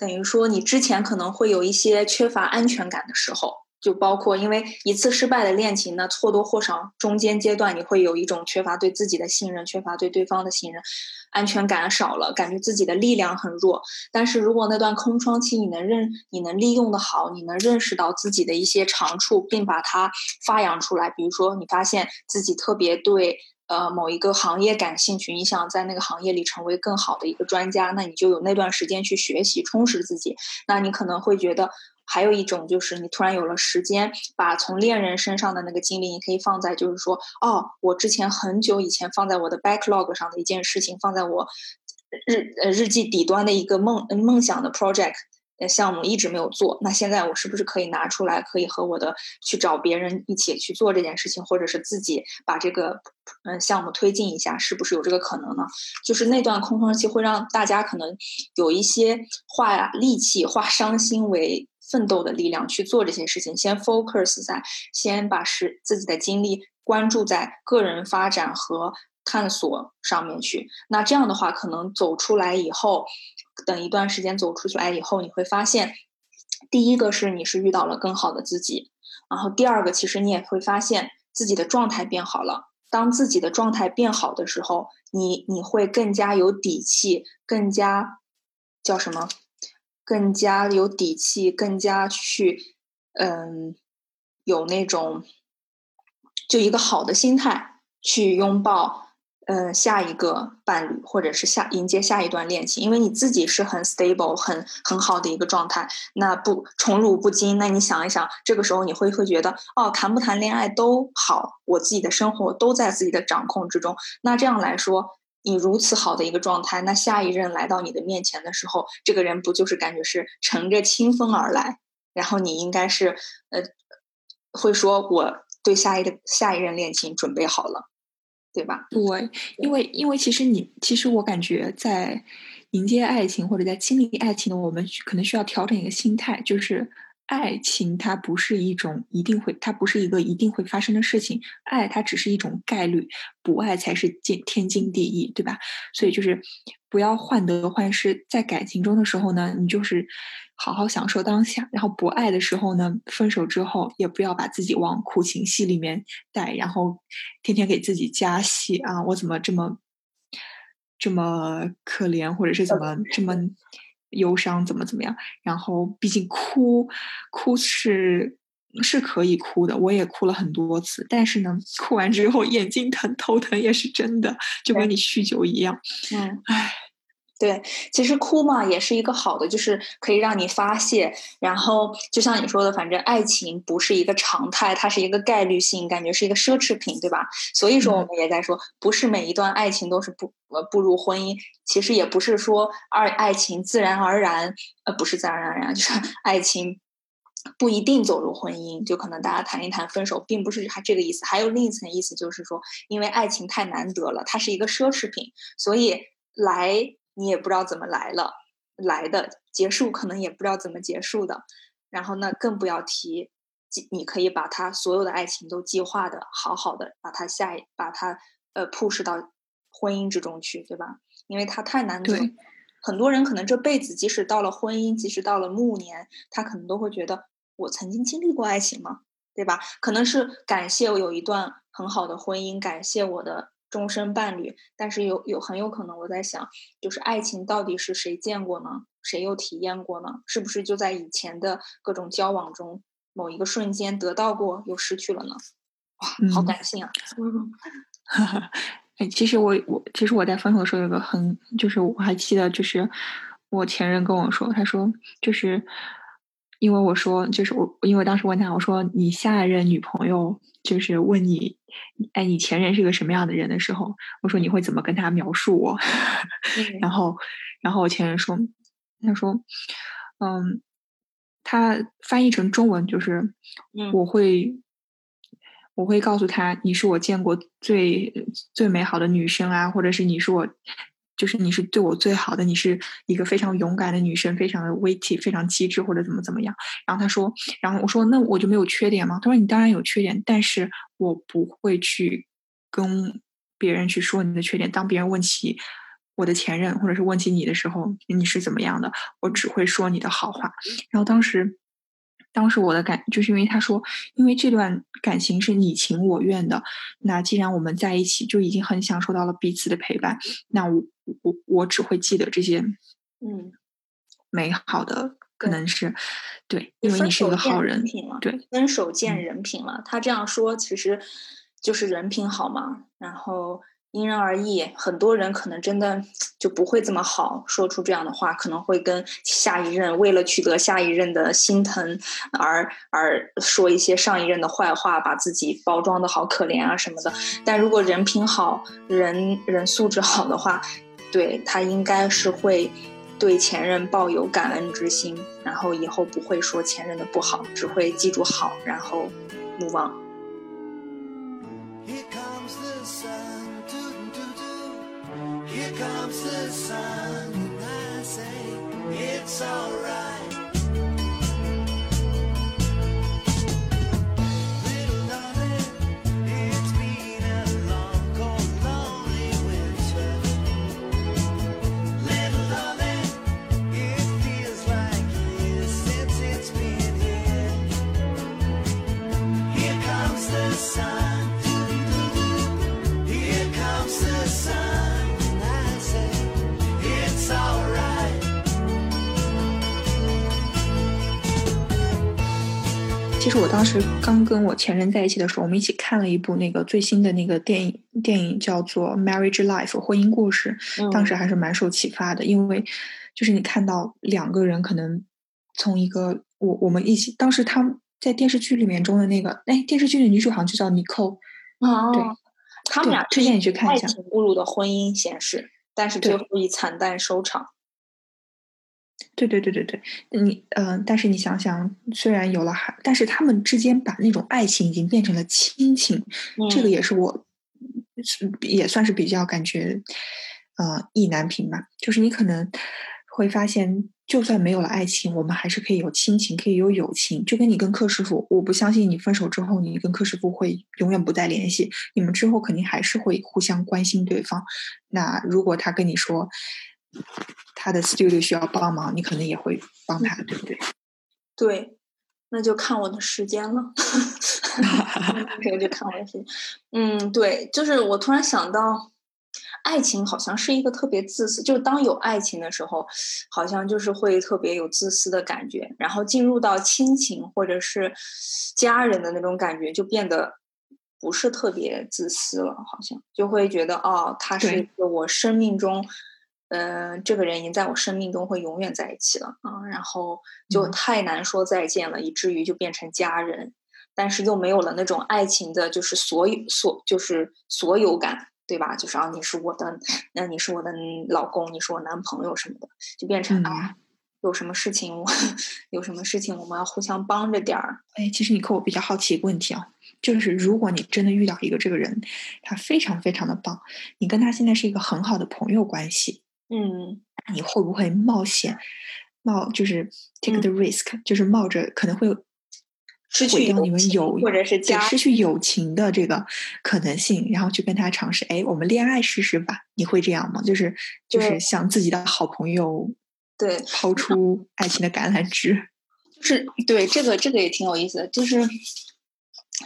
等于说你之前可能会有一些缺乏安全感的时候，就包括因为一次失败的恋情呢，或多或少中间阶段你会有一种缺乏对自己的信任，缺乏对对方的信任，安全感少了，感觉自己的力量很弱。但是如果那段空窗期你能认，你能利用的好，你能认识到自己的一些长处，并把它发扬出来，比如说你发现自己特别对。呃，某一个行业感兴趣，你想在那个行业里成为更好的一个专家，那你就有那段时间去学习，充实自己。那你可能会觉得，还有一种就是你突然有了时间，把从恋人身上的那个精力，你可以放在就是说，哦，我之前很久以前放在我的 backlog 上的一件事情，放在我日呃日记底端的一个梦梦想的 project。项目一直没有做，那现在我是不是可以拿出来，可以和我的去找别人一起去做这件事情，或者是自己把这个嗯项目推进一下，是不是有这个可能呢？就是那段空窗期会让大家可能有一些化戾气、化伤心为奋斗的力量去做这些事情，先 focus 在，先把是自己的精力关注在个人发展和探索上面去。那这样的话，可能走出来以后，等一段时间走出去来以后，你会发现，第一个是你是遇到了更好的自己，然后第二个其实你也会发现自己的状态变好了。当自己的状态变好的时候，你你会更加有底气，更加叫什么？更加有底气，更加去嗯，有那种就一个好的心态去拥抱嗯下一个伴侣，或者是下迎接下一段恋情，因为你自己是很 stable、很很好的一个状态，那不宠辱不惊。那你想一想，这个时候你会会觉得哦，谈不谈恋爱都好，我自己的生活都在自己的掌控之中。那这样来说，你如此好的一个状态，那下一任来到你的面前的时候，这个人不就是感觉是乘着清风而来？然后你应该是呃，会说我对下一个下一任恋情准备好了，对吧？对，因为因为其实你其实我感觉在迎接爱情或者在经历爱情的我们可能需要调整一个心态，就是爱情它不是一种一定会，它不是一个一定会发生的事情，爱它只是一种概率，不爱才是天天经地义，对吧？所以就是不要患得患失，在感情中的时候呢，你就是好好享受当下，然后不爱的时候呢，分手之后也不要把自己往苦情戏里面带，然后天天给自己加戏啊，我怎么这么这么可怜，或者是怎么这么忧伤，怎么怎么样？然后毕竟哭哭是。是可以哭的，我也哭了很多次，但是呢，哭完之后眼睛疼、头疼也是真的，就跟你酗酒一样。嗯，唉，对，其实哭嘛也是一个好的，就是可以让你发泄。然后就像你说的，反正爱情不是一个常态，它是一个概率性，感觉是一个奢侈品，对吧？所以说我们也在说，不是每一段爱情都是不呃步入婚姻，其实也不是说二爱情自然而然，呃，不是自然而然，[LAUGHS] 就是爱情。不一定走入婚姻，就可能大家谈一谈分手，并不是还这个意思。还有另一层意思，就是说，因为爱情太难得了，它是一个奢侈品，所以来你也不知道怎么来了，来的结束可能也不知道怎么结束的。然后那，更不要提，计你可以把它所有的爱情都计划的好好的，把它下一把它呃 push 到婚姻之中去，对吧？因为它太难得对。很多人可能这辈子，即使到了婚姻，即使到了暮年，他可能都会觉得，我曾经经历过爱情吗？对吧？可能是感谢我有一段很好的婚姻，感谢我的终身伴侣，但是有有很有可能我在想，就是爱情到底是谁见过呢？谁又体验过呢？是不是就在以前的各种交往中，某一个瞬间得到过又失去了呢？哇，好嗯感性啊！[LAUGHS] 哎，其实我我其实我在分手的时候有个很，就是我还记得，就是我前任跟我说，他说就是因为我说就是我因为当时问他我说你下一任女朋友就是问你，哎你前任是个什么样的人的时候，我说你会怎么跟他描述我？[LAUGHS] 嗯然后然后我前任说，他说嗯，他翻译成中文就是嗯我会。我会告诉他，你是我见过最最美好的女生啊，或者是你是我，就是你是对我最好的，你是一个非常勇敢的女生，非常的 witty，非常机智，或者怎么怎么样。然后他说，然后我说，那我就没有缺点吗？他说，你当然有缺点，但是我不会去跟别人去说你的缺点。当别人问起我的前任，或者是问起你的时候，你是怎么样的，我只会说你的好话。然后当时。当时我的感就是因为他说，因为这段感情是你情我愿的，那既然我们在一起，就已经很享受到了彼此的陪伴，那我我我只会记得这些嗯，美好的，可能是对，因为你是一个好人，对，分手见嗯人品了。他这样说，其实就是人品好嘛。然后因人而异，很多人可能真的就不会这么好，说出这样的话，可能会跟下一任为了取得下一任的心疼而而说一些上一任的坏话，把自己包装的好可怜啊什么的。但如果人品好，人人素质好的话，对他应该是会对前任抱有感恩之心，然后以后不会说前任的不好，只会记住好，然后 move on。Comes the sun, 我当时刚跟我前任在一起的时候，我们一起看了一部那个最新的那个电影，电影叫做《Marriage Life》婚姻故事。当时还是蛮受启发的，因为就是你看到两个人可能从一个我我们一起，当时他们在电视剧里面中的那个，哎，电视剧的女主好像就叫妮蔻，哦，对对他们俩推荐你去看一下爱情步入的婚姻显示，但是最对后以惨淡收场。对对对对对，你呃，但是你想想，虽然有了孩，但是他们之间把那种爱情已经变成了亲情，这个嗯也是我是也算是比较感觉呃意难平吧。就是你可能会发现，就算没有了爱情，我们还是可以有亲情，可以有友情。就跟你跟柯师傅，我不相信你分手之后，你跟柯师傅会永远不再联系，你们之后肯定还是会互相关心对方。那如果他跟你说他的 studio 需要帮忙，你可能也会帮他，对不对？对，那就看我的时间了。[LAUGHS] 这个就看我的时间。嗯，对，就是我突然想到，爱情好像是一个特别自私，就是当有爱情的时候，好像就是会特别有自私的感觉，然后进入到亲情或者是家人的那种感觉，就变得不是特别自私了，好像就会觉得哦，他是一个我生命中。嗯、这个人已经在我生命中会永远在一起了啊、然后就嗯。太难说再见了，以至于就变成家人，但是又没有了那种爱情的，就是所有所就是所有感，对吧？就是啊，你是我的，那你是我的老公，你是我男朋友什么的，就变成嗯。啊，有什么事情 [LAUGHS] 有什么事情我们要互相帮着点儿，哎，其实你扣我比较好奇一个问题啊，就是如果你真的遇到一个这个人，他非常非常的棒，你跟他现在是一个很好的朋友关系，嗯你会不会冒险冒就是 take 嗯 the risk，、就是冒着可能会有失去毁掉你们情友或者是对家失去友情的这个可能性，然后去跟他尝试，哎，我们恋爱试试吧？你会这样吗？就是就是向自己的好朋友对抛出爱情的橄榄枝。就是对这个这个也挺有意思的，就是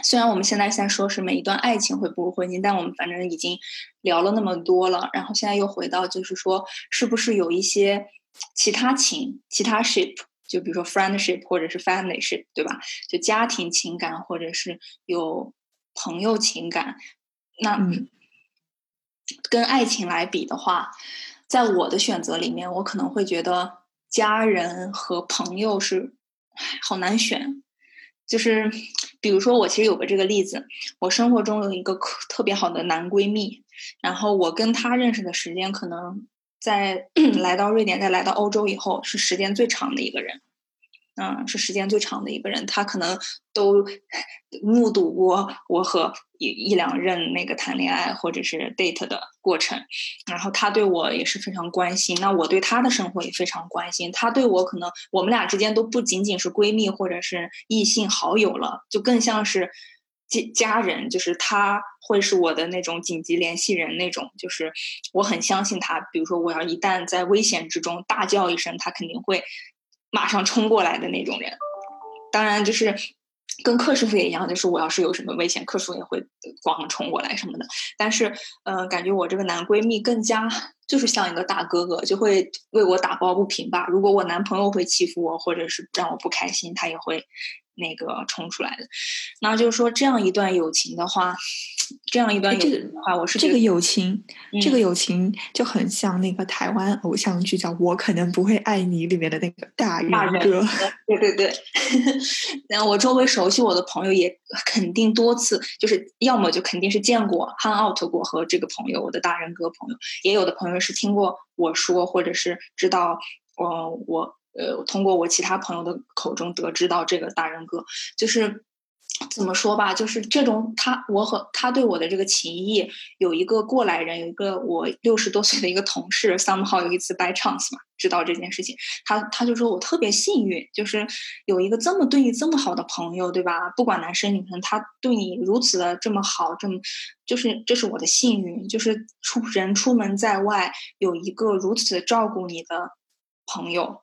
虽然我们现在在说是每一段爱情会步入婚姻，但我们反正已经聊了那么多了，然后现在又回到就是说，是不是有一些其他情、其他 ship，就比如说 friendship 或者是 family ship，对吧？就家庭情感或者是有朋友情感，那嗯跟爱情来比的话，在我的选择里面，我可能会觉得家人和朋友是好难选。就是比如说，我其实有个这个例子，我生活中有一个特别好的男闺蜜，然后我跟他认识的时间，可能在 [CLEARS THROAT] 来到瑞典，再来到欧洲以后，是时间最长的一个人。嗯，是时间最长的一个人，他可能都目睹过我和一一两任那个谈恋爱或者是 date 的过程，然后他对我也是非常关心，那我对他的生活也非常关心，他对我可能我们俩之间都不仅仅是闺蜜或者是异性好友了，就更像是家家人，就是他会是我的那种紧急联系人那种，就是我很相信他，比如说我要一旦在危险之中大叫一声，他肯定会马上冲过来的那种人。当然，就是跟柯师傅也一样，就是我要是有什么危险，柯叔也会咣冲过来什么的。但是，呃，感觉我这个男闺蜜更加就是像一个大哥哥，就会为我打抱不平吧。如果我男朋友会欺负我，或者是让我不开心，他也会那个冲出来的。那就是说，这样一段友情的话，这样一段友情的话，我是这个友情，这个嗯友情就很像那个台湾偶像剧叫《我可能不会爱你》里面的那个大人大人哥。对对对，[LAUGHS] 然后我周围熟悉我的朋友也肯定多次，就是要么就肯定是见过 hang out 过和这个朋友，我的大人哥朋友，也有的朋友是听过我说，或者是知道，我，我呃通过我其他朋友的口中得知到这个大人哥，就是。怎么说吧，就是这种他，我和他对我的这个情谊，有一个过来人，有一个我六十多岁的一个同事，somehow 有一次 by chance 嘛，知道这件事情，他他就说我特别幸运，就是有一个这么对你这么好的朋友，对吧？不管男生女生，他对你如此的这么好，这么就是这是我的幸运，就是出人出门在外有一个如此照顾你的朋友，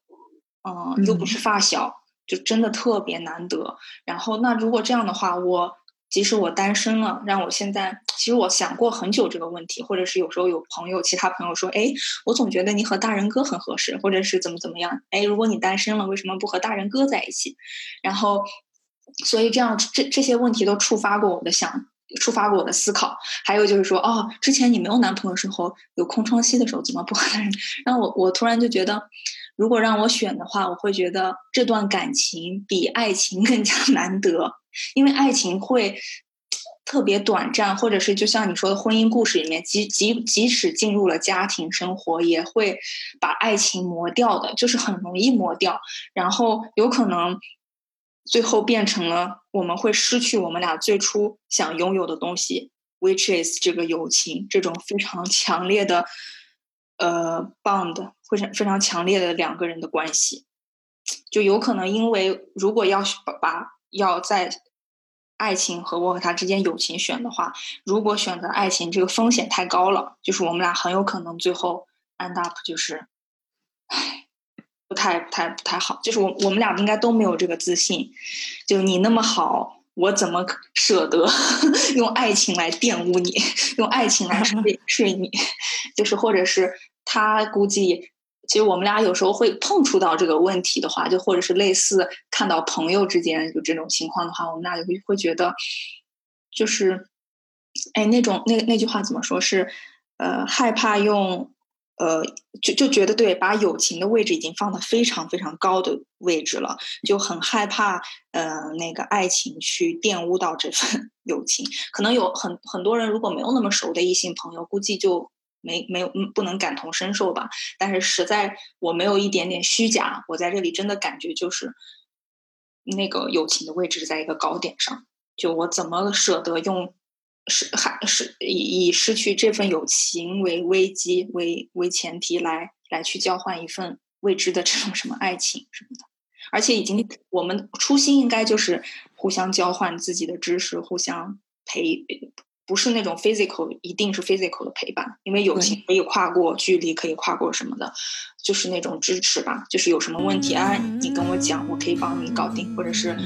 嗯，又不嗯是发小，就真的特别难得。然后那如果这样的话，我即使我单身了，让我现在其实我想过很久这个问题，或者是有时候有朋友，其他朋友说，哎，我总觉得你和大人哥很合适，或者是怎么怎么样，哎，如果你单身了，为什么不和大人哥在一起？然后，所以这样这这些问题都触发过我的想。触发过我的思考，还有就是说，哦，之前你没有男朋友的时候，有空窗期的时候，怎么不和男人？然后我我突然就觉得，如果让我选的话，我会觉得这段感情比爱情 [LAUGHS] 更加难得，因为爱情会特别短暂，或者是就像你说的婚姻故事里面，即即即使进入了家庭生活，也会把爱情磨掉的，就是很容易磨掉，然后有可能最后变成了我们会失去我们俩最初想拥有的东西，which is 这个友情，这种非常强烈的呃 bond，非常非常强烈的两个人的关系，就有可能因为如果要把把要在爱情和我和他之间友情选的话，如果选择爱情，这个风险太高了，就是我们俩很有可能最后 end up 就是，唉，不太不太不太好，就是我我们俩应该都没有这个自信，就你那么好，我怎么可舍得 [LAUGHS] 用爱情来玷污你，[LAUGHS] 用爱情来 [LAUGHS] 睡睡你，就是或者是他估计。其实我们俩有时候会碰触到这个问题的话，就或者是类似看到朋友之间有这种情况的话，我们俩就会会觉得，就是，哎，那种那那句话怎么说是，呃，害怕用，呃，就就觉得对，把友情的位置已经放到非常非常高的位置了，就很害怕，呃，那个爱情去玷污到这份 [LAUGHS] 友情。可能有很很多人如果没有那么熟的异性朋友，估计就。没没有嗯不能感同身受吧，但是实在我没有一点点虚假，我在这里真的感觉就是那个友情的位置在一个高点上，就我怎么舍得用是还是以以失去这份友情为危机为为前提来来去交换一份未知的这种什么爱情什么的，而且已经我们初心应该就是互相交换自己的知识，互相陪，不是那种 physical，一定是 physical 的陪伴，因为友情可以跨过距离，可以跨过什么的，就是那种支持吧。就是有什么问题啊，你跟我讲，我可以帮你搞定，或者是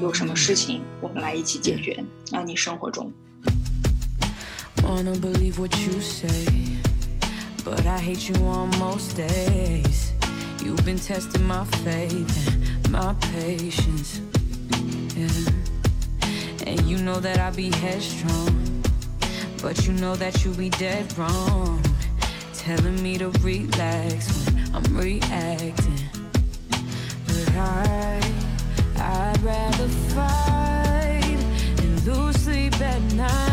有什么事情，我们来一起解决。啊，你生活中。Wanna believe what you say, but I hate you on most days. You've been testing my faith and my patience. Yeah. And you know that I be headstrong, but you know that you be dead wrong. Telling me to relax when I'm reacting. But I, I'd rather fight and lose sleep at night.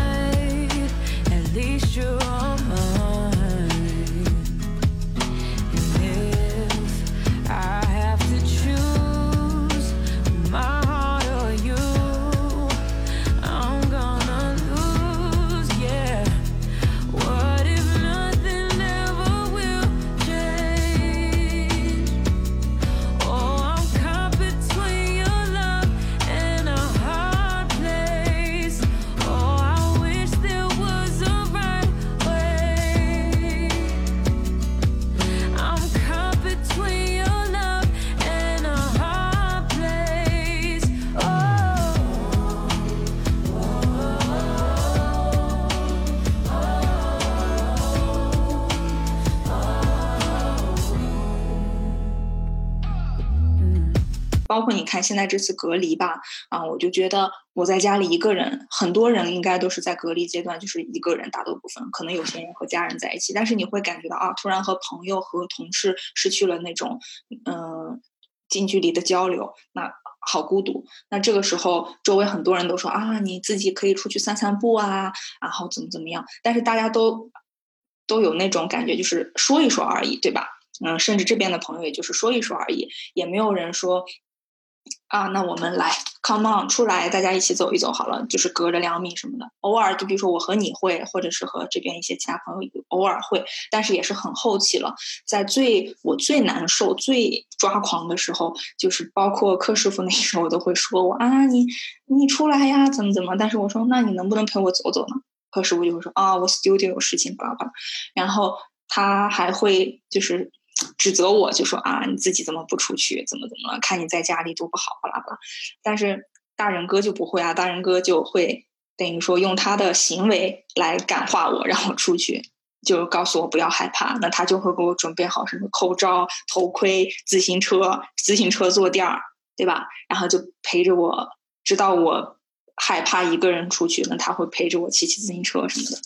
包括你看现在这次隔离吧，啊，我就觉得我在家里一个人，很多人应该都是在隔离阶段，就是一个人大多部分，可能有些人和家人在一起，但是你会感觉到啊，突然和朋友和同事失去了那种嗯、近距离的交流，那好孤独。那这个时候，周围很多人都说啊，你自己可以出去散散步啊，然后怎么怎么样，但是大家都都有那种感觉，就是说一说而已，对吧？嗯，甚至这边的朋友也就是说一说而已，也没有人说啊，那我们来，come on，出来，大家一起走一走好了，就是隔着两米什么的。偶尔就比如说我和你会，或者是和这边一些其他朋友偶尔会，但是也是很后期了。在最我最难受、最抓狂的时候，就是包括柯师傅那时候都会说我啊，你你出来呀，怎么怎么？但是我说那你能不能陪我走走呢？柯师傅就会说啊，我 studio 有事情，巴拉巴拉。然后他还会就是 [TSK] 指责我，就说啊，你自己怎么不出去？怎么怎么了？看你在家里多不好，巴拉巴拉。但是大人哥就不会啊，大人哥就会等于说用他的行为来感化我，让我出去。就告诉我不要害怕，那他就会给我准备好什么口罩、头盔、自行车、自行车坐垫儿，对吧？然后就陪着我，直到我害怕一个人出去，那他会陪着我骑骑自行车什么的。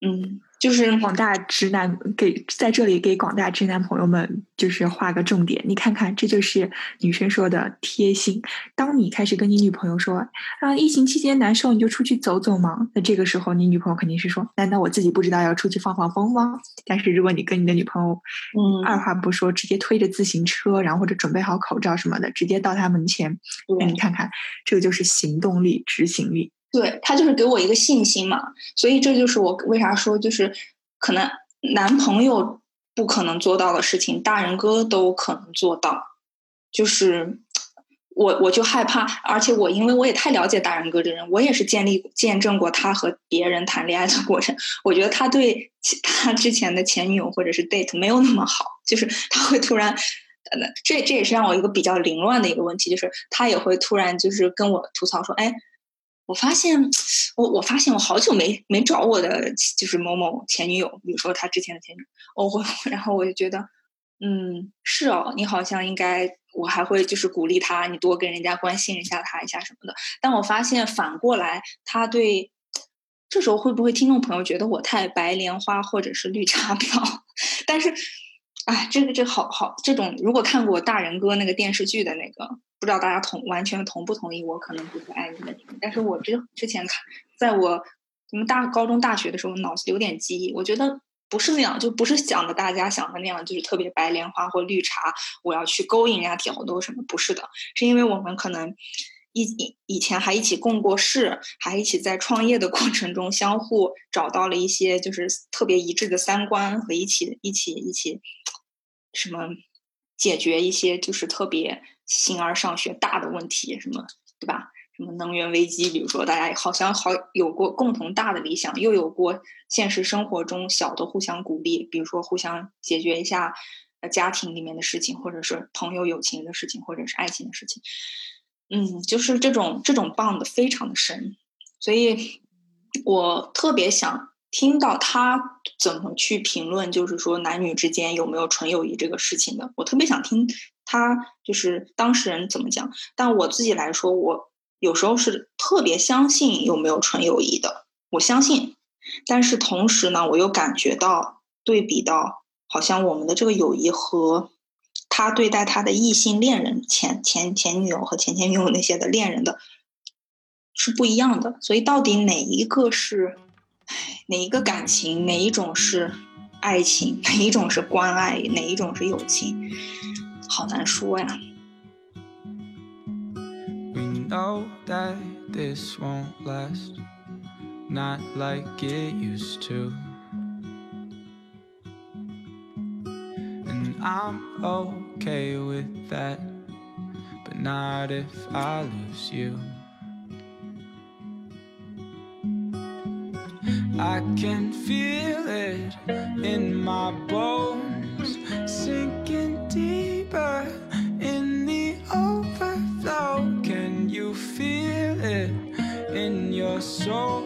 嗯，就是广大直男给在这里给广大直男朋友们就是画个重点，你看看，这就是女生说的贴心。当你开始跟你女朋友说啊，疫情期间难受，你就出去走走嘛。那这个时候，你女朋友肯定是说，难道我自己不知道要出去放放风吗？但是如果你跟你的女朋友，嗯二话不说，直接推着自行车，然后或者准备好口罩什么的，直接到她门前，那你看看，这个就是行动力、执行力。对他就是给我一个信心嘛，所以这就是我为啥说就是可能男朋友不可能做到的事情，大人哥都可能做到，就是我我就害怕，而且我因为我也太了解大人哥这人，我也是建立见证过他和别人谈恋爱的过程，我觉得他对其他之前的前女友或者是 date 没有那么好，就是 [LAUGHS] 他会突然。呃，这这也是让我一个比较凌乱的一个问题，就是他也会突然就是跟我吐槽说，哎，我发现，我我发现我好久没没找我的就是某某前女友，比如说他之前的前女友，我会，[LAUGHS] 然后我就觉得，嗯，是哦，你好像应该，我还会就是鼓励他，你多跟人家关心一下他一下什么的。但我发现反过来，他对，这时候会不会听众朋友觉得我太白莲花或者是绿茶婊？[LAUGHS] 但是，哎，这个这好好这种，如果看过大人哥那个电视剧的那个，不知道大家同完全同不同意？我可能不是爱你的你，但是我之之前看，在我什么大高中、大学的时候，脑子有点记忆，我觉得不是那样，就不是想的大家想的那样，就是特别白莲花或绿茶，我要去勾引人家挑逗什么，不是的，是因为我们可能。以以以前还一起共过事，还一起在创业的过程中相互找到了一些就是特别一致的三观和一起一起一起什么解决一些就是特别形而上学大的问题什么，对吧？什么能源危机，比如说大家好像好有过共同大的理想，又有过现实生活中小的互相鼓励，比如说互相解决一下家庭里面的事情，或者是朋友友情的事情，或者是爱情的事情。嗯，就是这种这种 bond 非常的深，所以我特别想听到他怎么去评论，就是说男女之间有没有纯友谊这个事情的。我特别想听他就是当事人怎么讲。但我自己来说，我有时候是特别相信有没有纯友谊的，我相信。但是同时呢，我又感觉到对比到，好像我们的这个友谊和他对待他的异性恋人前前前女友和前前女友那些的恋人的是不一样的。所以到底哪一个是，哪一个感情，哪一种是爱情，哪一种是关爱，哪一种是友情，好难说呀。We know that this won't last, not like it used to. And I'm okay with that, but not if I lose you. I can feel it in my bones, sinking deeper in the overflow. Can you feel it in your soul?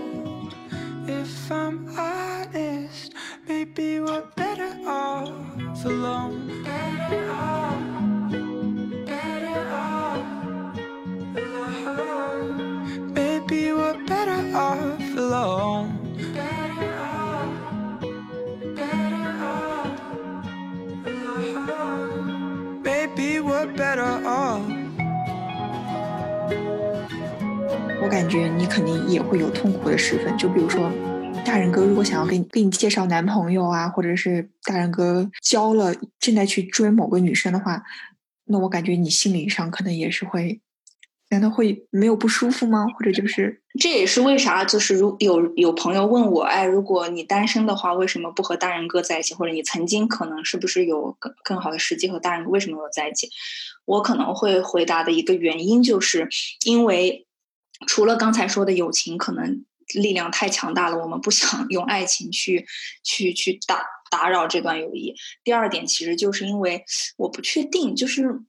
If I'm honest, maybe we're better off alone. Better off, 感觉你肯定也会有痛苦的时分，就比如说，大人哥如果想要给你给你介绍男朋友啊，或者是大人哥交了正在去追某个女生的话，那我感觉你心理上可能也是会，难道会没有不舒服吗？或者就是这也是为啥，就是如有有朋友问我，哎，如果你单身的话，为什么不和大人哥在一起？或者你曾经可能是不是有更更好的时机和大人哥，为什么没有在一起？我可能会回答的一个原因，就是因为除了刚才说的友情，可能力量太强大了，我们不想 [LAUGHS] 用爱情去去去打打扰这段友谊。第二点，其实就是因为我不确定，就是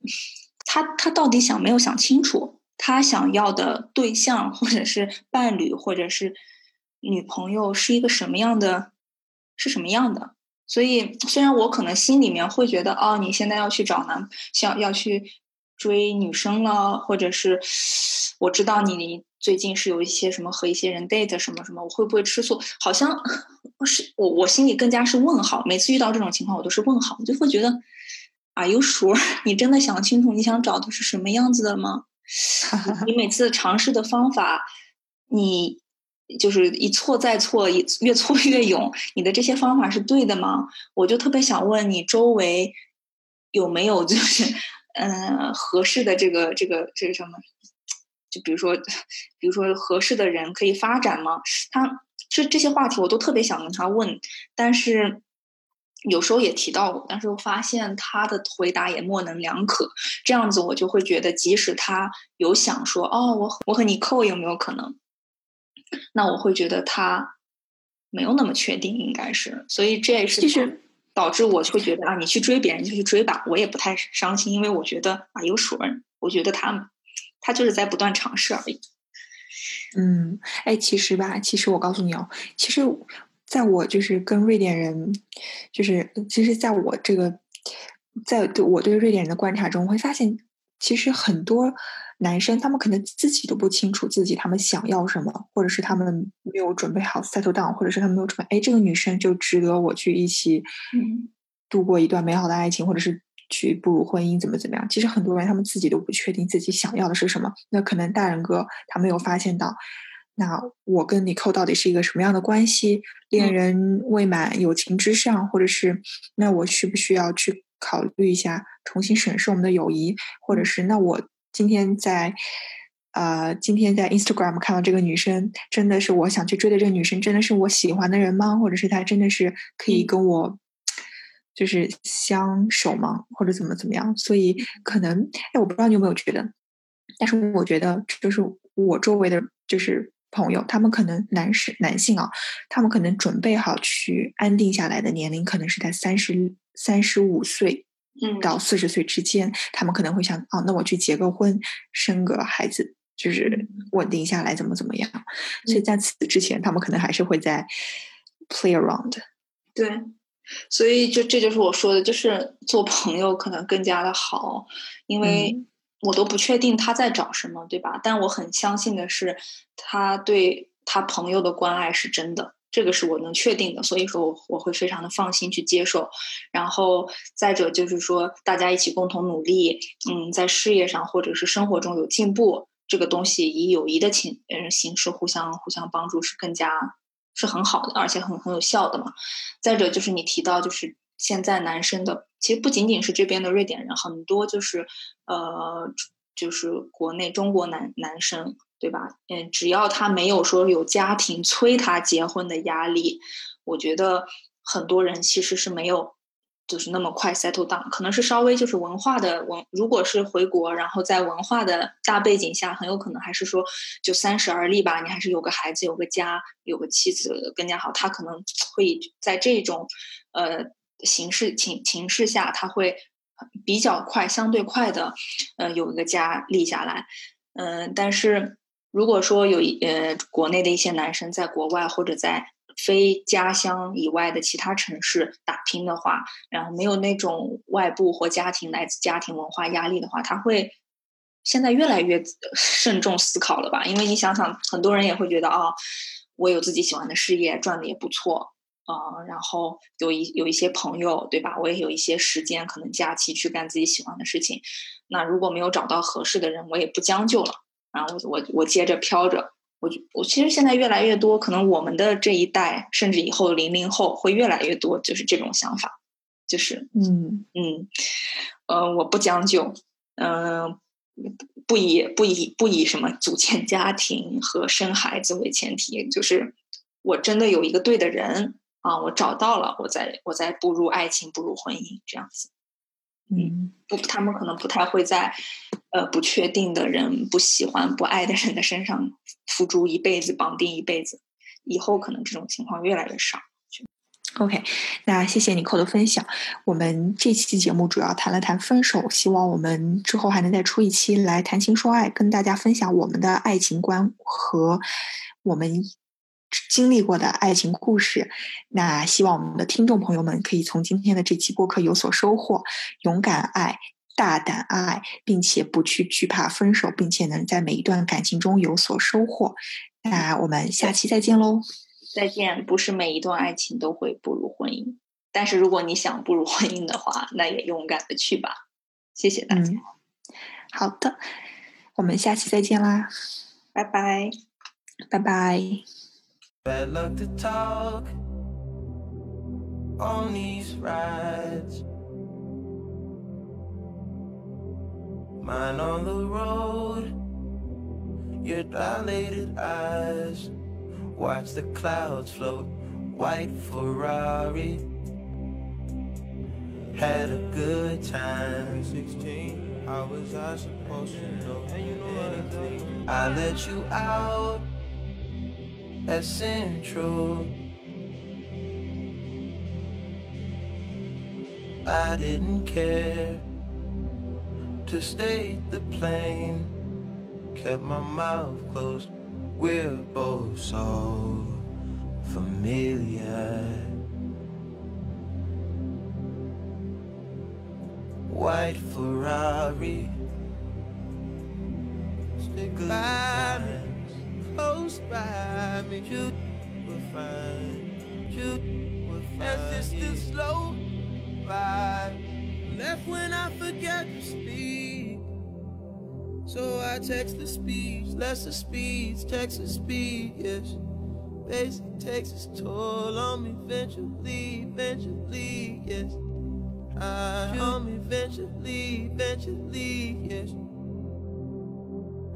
他他到底想没有想清楚，他想要的对象或者是伴侣或者是女朋友是一个什么样的，是什么样的。所以，虽然我可能心里面会觉得，哦，你现在要去找男，想要去追女生了，或者是我知道你最近是有一些什么和一些人 date 什么什么，我会不会吃醋？好像是我我心里更加是问号。每次遇到这种情况，我都是问号，我就会觉得，Are you sure？你真的想清楚你想找的是什么样子的吗？[LAUGHS] 你每次尝试的方法，你就是一错再错，越挫越勇，你的这些方法是对的吗？我就特别想问你周围有没有就是嗯、呃合适的这个这个这个什么？就比如说，比如说合适的人可以发展吗？他这这些话题我都特别想跟他问，但是有时候也提到过，但是我发现他的回答也模棱两可。这样子我就会觉得，即使他有想说哦，我我和你扣有没有可能？那我会觉得他没有那么确定，应该是，所以这也是其实导致我就会觉得啊，你去追别人就去追吧，我也不太伤心，因为我觉得啊有熟人，我觉得他他就是在不断尝试而已。嗯，哎，其实吧，其实我告诉你哦，其实在我就是跟瑞典人，就是其实在我这个，在对我对瑞典人的观察中，会发现，其实很多男生他们可能自己都不清楚自己他们想要什么，或者是他们没有准备好 settle down，或者是他们没有准备，哎，这个女生就值得我去一起嗯度过一段美好的爱情，或者是去步入婚姻，怎么怎么样？其实很多人他们自己都不确定自己想要的是什么。那可能大人哥他没有发现到，那我跟你扣到底是一个什么样的关系？恋人未满，友情之上，或者是那我需不需要去考虑一下，重新审视我们的友谊，或者是那我今天在。呃，今天在 Instagram 看到这个女生，真的是我想去追的这个女生，真的是我喜欢的人吗？或者是她真的是可以跟我就是相守吗？或者怎么怎么样？所以可能，哎，我不知道你有没有觉得，但是我觉得，就是我周围的就是朋友，他们可能男士男性啊，他们可能准备好去安定下来的年龄，可能是在三十三十五岁嗯到四十岁之间，他们可能会想，哦，那我去结个婚，生个孩子，就是稳定下来，怎么怎么样。所以在此之前，他们可能还是会在 play around。对，所以就这就是我说的，就是做朋友可能更加的好，因为嗯我都不确定他在找什么，对吧？但我很相信的是，他对他朋友的关爱是真的，这个是我能确定的，所以说我我会非常的放心去接受。然后再者就是说，大家一起共同努力，嗯，在事业上或者是生活中有进步，这个东西以友谊的形嗯形式互相互相帮助是更加是很好的，而且很很有效的嘛。再者就是你提到，就是现在男生的，其实不仅仅是这边的瑞典人，很多就是呃，就是国内中国男男生，对吧？嗯，只要他没有说有家庭催他结婚的压力，我觉得很多人其实是没有。就是那么快 settle down，可能是稍微就是文化的文，如果是回国，然后在文化的大背景下，很有可能还是说就三十而立吧，你还是有个孩子，有个家，有个妻子更加好。他可能会在这种呃形势情情势下，他会比较快，相对快的呃有一个家立下来。嗯、但是如果说有一呃国内的一些男生在国外或者在非家乡以外的其他城市打拼的话，然后没有那种外部或家庭来自家庭文化压力的话，他会现在越来越慎重思考了吧？因为你想想，很多人也会觉得啊、我有自己喜欢的事业，赚的也不错。啊、然后有一有一些朋友，对吧？我也有一些时间，可能假期去干自己喜欢的事情。那如果没有找到合适的人，我也不将就了，然后我我我接着飘着。我觉我其实现在越来越多，可能我们的这一代，甚至以后零零后会越来越多，就是这种想法，就是嗯嗯，呃，我不将就，嗯、不以不以不以什么组建家庭和生孩子为前提，就是我真的有一个对的人啊，我找到了，我再我再步入爱情，步入婚姻这样子。嗯不，他们可能不太会在呃不确定的人、不喜欢、不爱的人的身上付诸一辈子、绑定一辈子。以后可能这种情况越来越少。，OK，那谢谢你扣的分享。我们这期节目主要谈了谈分手，希望我们之后还能再出一期来谈情说爱，跟大家分享我们的爱情观和我们经历过的爱情故事。那希望我们的听众朋友们可以从今天的这期播客有所收获，勇敢爱。大胆爱，并且不去惧怕分手，并且能在每一段感情中有所收获。那我们下期再见喽！再见，不是每一段爱情都会步入婚姻，但是如果你想步入婚姻的话，那也勇敢的去吧。谢谢大家，嗯，好的，我们下期再见啦，拜拜。拜拜。Bad luck to talk on these rides. Mine on the road, your dilated eyes. Watch the clouds float, white Ferrari. Had a good time. 16, how was I supposed to know anything? I let you out at Central. I didn't care to stay the plane, kept my mouth closed. We're both so familiar. White Ferrari. Stick by close by me. You will find, you will find. As this the slow ride. Left when I forget to speak. So I text the speeds, lesser speeds, Texas speed, yes. Basic takes its toll on me eventually, eventually, yes. I on me eventually, eventually, yes.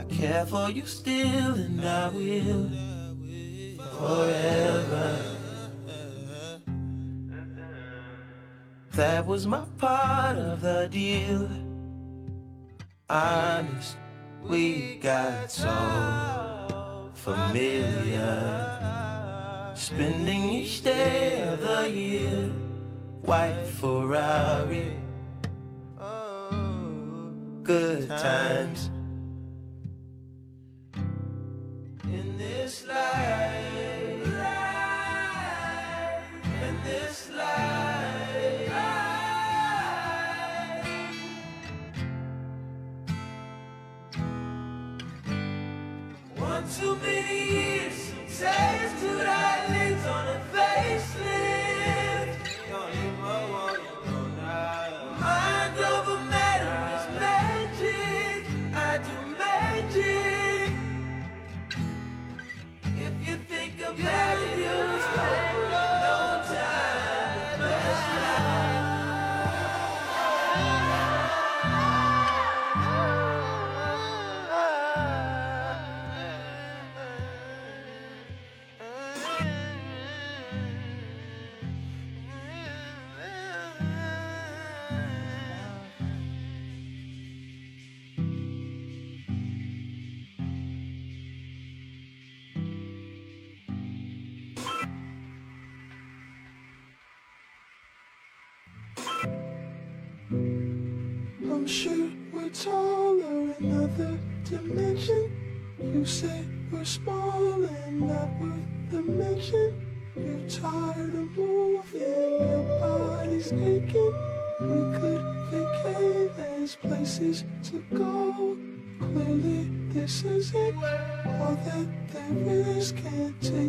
Care for you still and I will forever. That was my part of the deal. Honest We got so familiar. Spending each day of the year, white Ferrari. Oh, good times. This life, in this life. One too many years, taste You say we're small and not worth the mention. You're tired of moving, your body's aching. We could vacate, there's places to go. Clearly, this isn't all that there is. Can't take